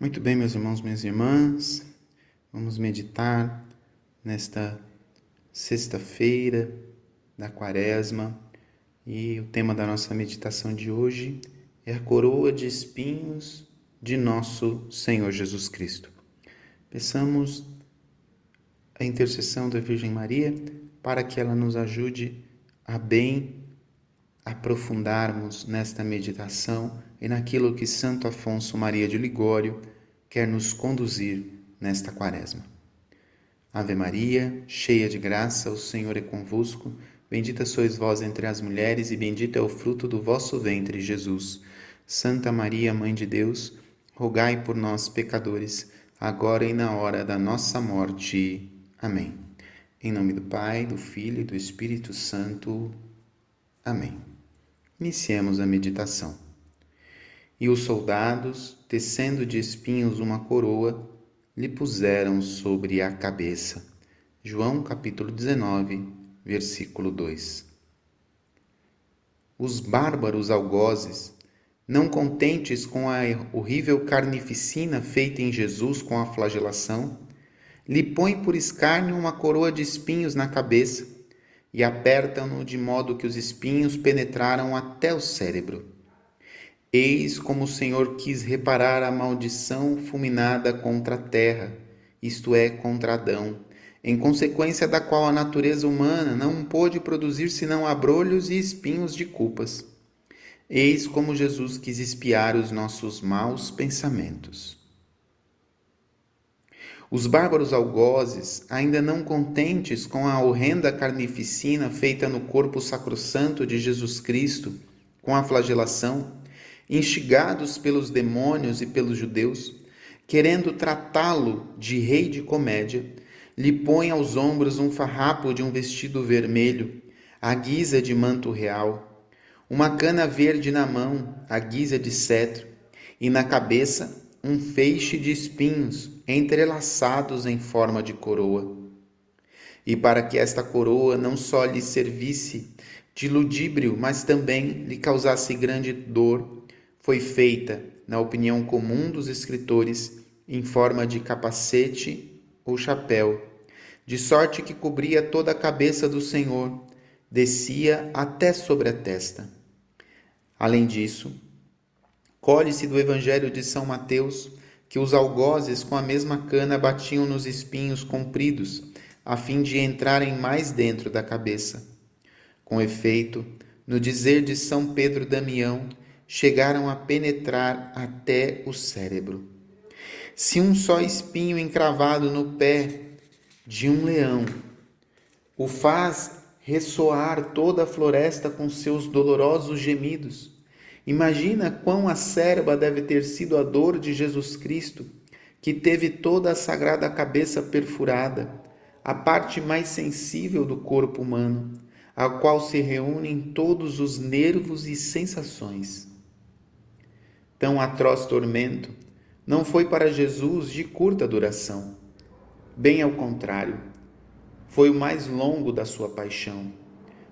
Muito bem, meus irmãos, minhas irmãs, vamos meditar nesta sexta-feira da Quaresma e o tema da nossa meditação de hoje é a coroa de espinhos de nosso Senhor Jesus Cristo. Peçamos a intercessão da Virgem Maria para que ela nos ajude a bem aprofundarmos nesta meditação e naquilo que Santo Afonso Maria de Ligório quer nos conduzir nesta quaresma. Ave Maria, cheia de graça, o Senhor é convosco. Bendita sois vós entre as mulheres, e bendito é o fruto do vosso ventre, Jesus. Santa Maria, Mãe de Deus, rogai por nós, pecadores, agora e na hora da nossa morte. Amém. Em nome do Pai, do Filho e do Espírito Santo. Amém. Iniciemos a meditação. E os soldados, tecendo de espinhos uma coroa, lhe puseram sobre a cabeça. João capítulo 19, versículo 2. Os bárbaros algozes, não contentes com a horrível carnificina feita em Jesus com a flagelação, lhe põem por escárnio uma coroa de espinhos na cabeça e apertam-no de modo que os espinhos penetraram até o cérebro. Eis como o Senhor quis reparar a maldição fulminada contra a terra, isto é, contra Adão, em consequência da qual a natureza humana não pôde produzir senão abrolhos e espinhos de culpas. Eis como Jesus quis espiar os nossos maus pensamentos. Os bárbaros algozes, ainda não contentes com a horrenda carnificina feita no corpo sacrossanto de Jesus Cristo, com a flagelação, instigados pelos demônios e pelos judeus, querendo tratá-lo de rei de comédia, lhe põe aos ombros um farrapo de um vestido vermelho, à guisa de manto real, uma cana verde na mão, à guisa de cetro, e na cabeça um feixe de espinhos entrelaçados em forma de coroa. E para que esta coroa não só lhe servisse de ludíbrio, mas também lhe causasse grande dor, foi feita, na opinião comum dos escritores, em forma de capacete ou chapéu, de sorte que cobria toda a cabeça do Senhor, descia até sobre a testa. Além disso, Colhe-se do Evangelho de São Mateus que os algozes com a mesma cana batiam nos espinhos compridos, a fim de entrarem mais dentro da cabeça. Com efeito, no dizer de São Pedro Damião, chegaram a penetrar até o cérebro. Se um só espinho encravado no pé de um leão o faz ressoar toda a floresta com seus dolorosos gemidos, Imagina quão acerba deve ter sido a dor de Jesus Cristo, que teve toda a sagrada cabeça perfurada, a parte mais sensível do corpo humano, a qual se reúnem todos os nervos e sensações. Tão atroz tormento não foi para Jesus de curta duração. Bem ao contrário, foi o mais longo da sua paixão,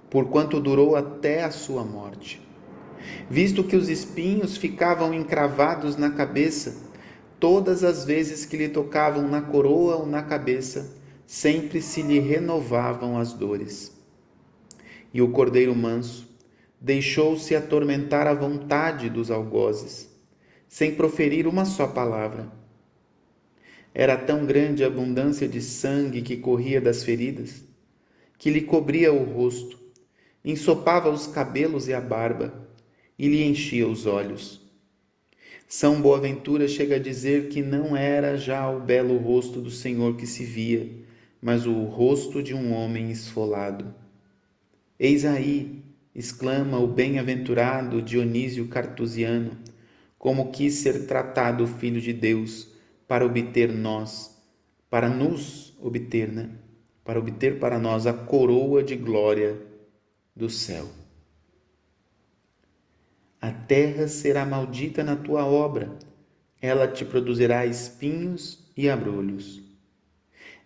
porquanto durou até a sua morte visto que os espinhos ficavam encravados na cabeça, todas as vezes que lhe tocavam na coroa ou na cabeça, sempre se lhe renovavam as dores. E o cordeiro manso deixou-se atormentar à vontade dos algozes, sem proferir uma só palavra. Era tão grande a abundância de sangue que corria das feridas, que lhe cobria o rosto, ensopava os cabelos e a barba, e lhe enchia os olhos. São Boaventura chega a dizer que não era já o belo rosto do Senhor que se via, mas o rosto de um homem esfolado. Eis aí, exclama o bem-aventurado Dionísio Cartusiano, como quis ser tratado o Filho de Deus para obter nós, para nos obter, né? Para obter para nós a coroa de glória do céu. A terra será maldita na tua obra, ela te produzirá espinhos e abrolhos.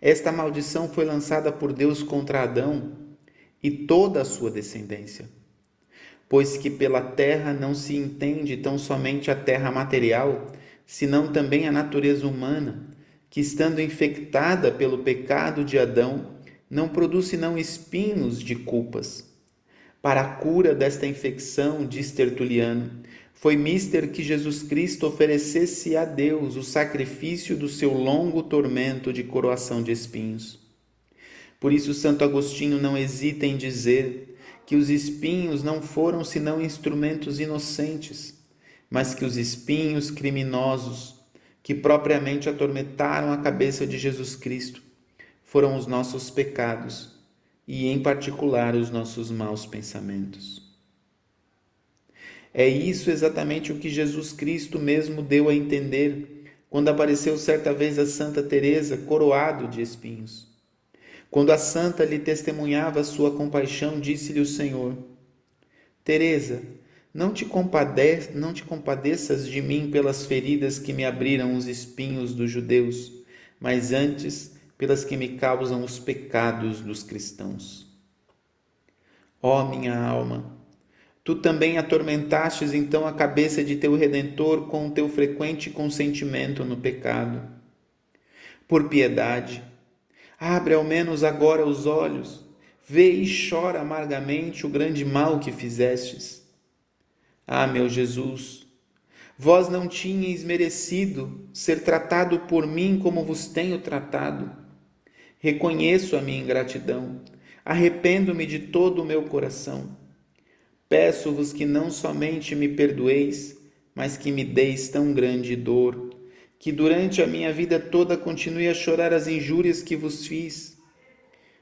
Esta maldição foi lançada por Deus contra Adão e toda a sua descendência, pois que pela terra não se entende tão somente a terra material, senão também a natureza humana, que estando infectada pelo pecado de Adão, não produz senão espinhos de culpas. Para a cura desta infecção, diz Tertuliano, foi mister que Jesus Cristo oferecesse a Deus o sacrifício do seu longo tormento de coroação de espinhos. Por isso, Santo Agostinho não hesita em dizer que os espinhos não foram senão instrumentos inocentes, mas que os espinhos criminosos, que propriamente atormentaram a cabeça de Jesus Cristo, foram os nossos pecados e, em particular, os nossos maus pensamentos. É isso exatamente o que Jesus Cristo mesmo deu a entender quando apareceu certa vez a Santa Teresa coroado de espinhos. Quando a santa lhe testemunhava sua compaixão, disse-lhe o Senhor: Teresa, não te, compade não te compadeças de mim pelas feridas que me abriram os espinhos dos judeus, mas antes pelas que me causam os pecados dos cristãos. Ó oh, minha alma, tu também atormentastes então a cabeça de teu redentor com o teu frequente consentimento no pecado. Por piedade, Abre ao menos agora os olhos, vê e chora amargamente o grande mal que fizestes. Ah, meu Jesus, vós não tinhais merecido ser tratado por mim como vos tenho tratado. Reconheço a minha ingratidão, arrependo-me de todo o meu coração. Peço-vos que não somente me perdoeis, mas que me deis tão grande dor que durante a minha vida toda continue a chorar as injúrias que vos fiz.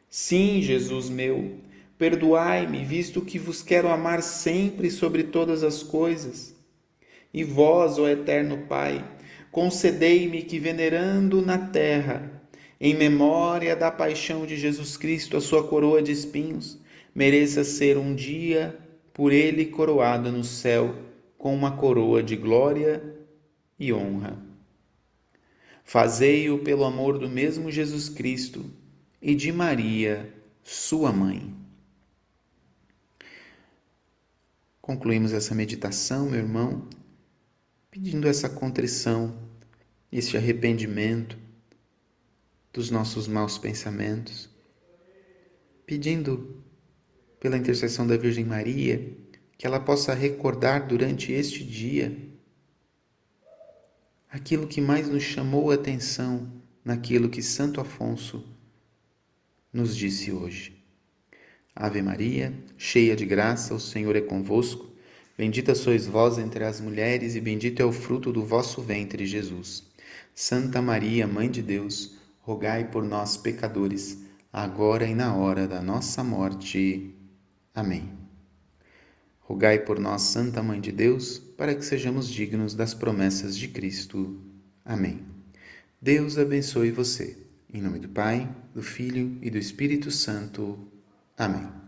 Sim, Jesus meu, perdoai-me, visto que vos quero amar sempre sobre todas as coisas. E vós, ó eterno Pai, concedei-me que, venerando na terra, em memória da paixão de Jesus Cristo, a sua coroa de espinhos, mereça ser um dia por ele coroado no céu com uma coroa de glória e honra. Fazei-o pelo amor do mesmo Jesus Cristo e de Maria, sua mãe. Concluímos essa meditação, meu irmão, pedindo essa contrição, esse arrependimento dos nossos maus pensamentos, pedindo pela intercessão da Virgem Maria que ela possa recordar durante este dia aquilo que mais nos chamou a atenção naquilo que Santo Afonso nos disse hoje. Ave Maria, cheia de graça, o Senhor é convosco. Bendita sois vós entre as mulheres, e bendito é o fruto do vosso ventre, Jesus. Santa Maria, Mãe de Deus, rogai por nós, pecadores, agora e na hora da nossa morte. Amém. Rogai por nós, Santa Mãe de Deus, para que sejamos dignos das promessas de Cristo. Amém. Deus abençoe você. Em nome do Pai, do Filho e do Espírito Santo. Amém.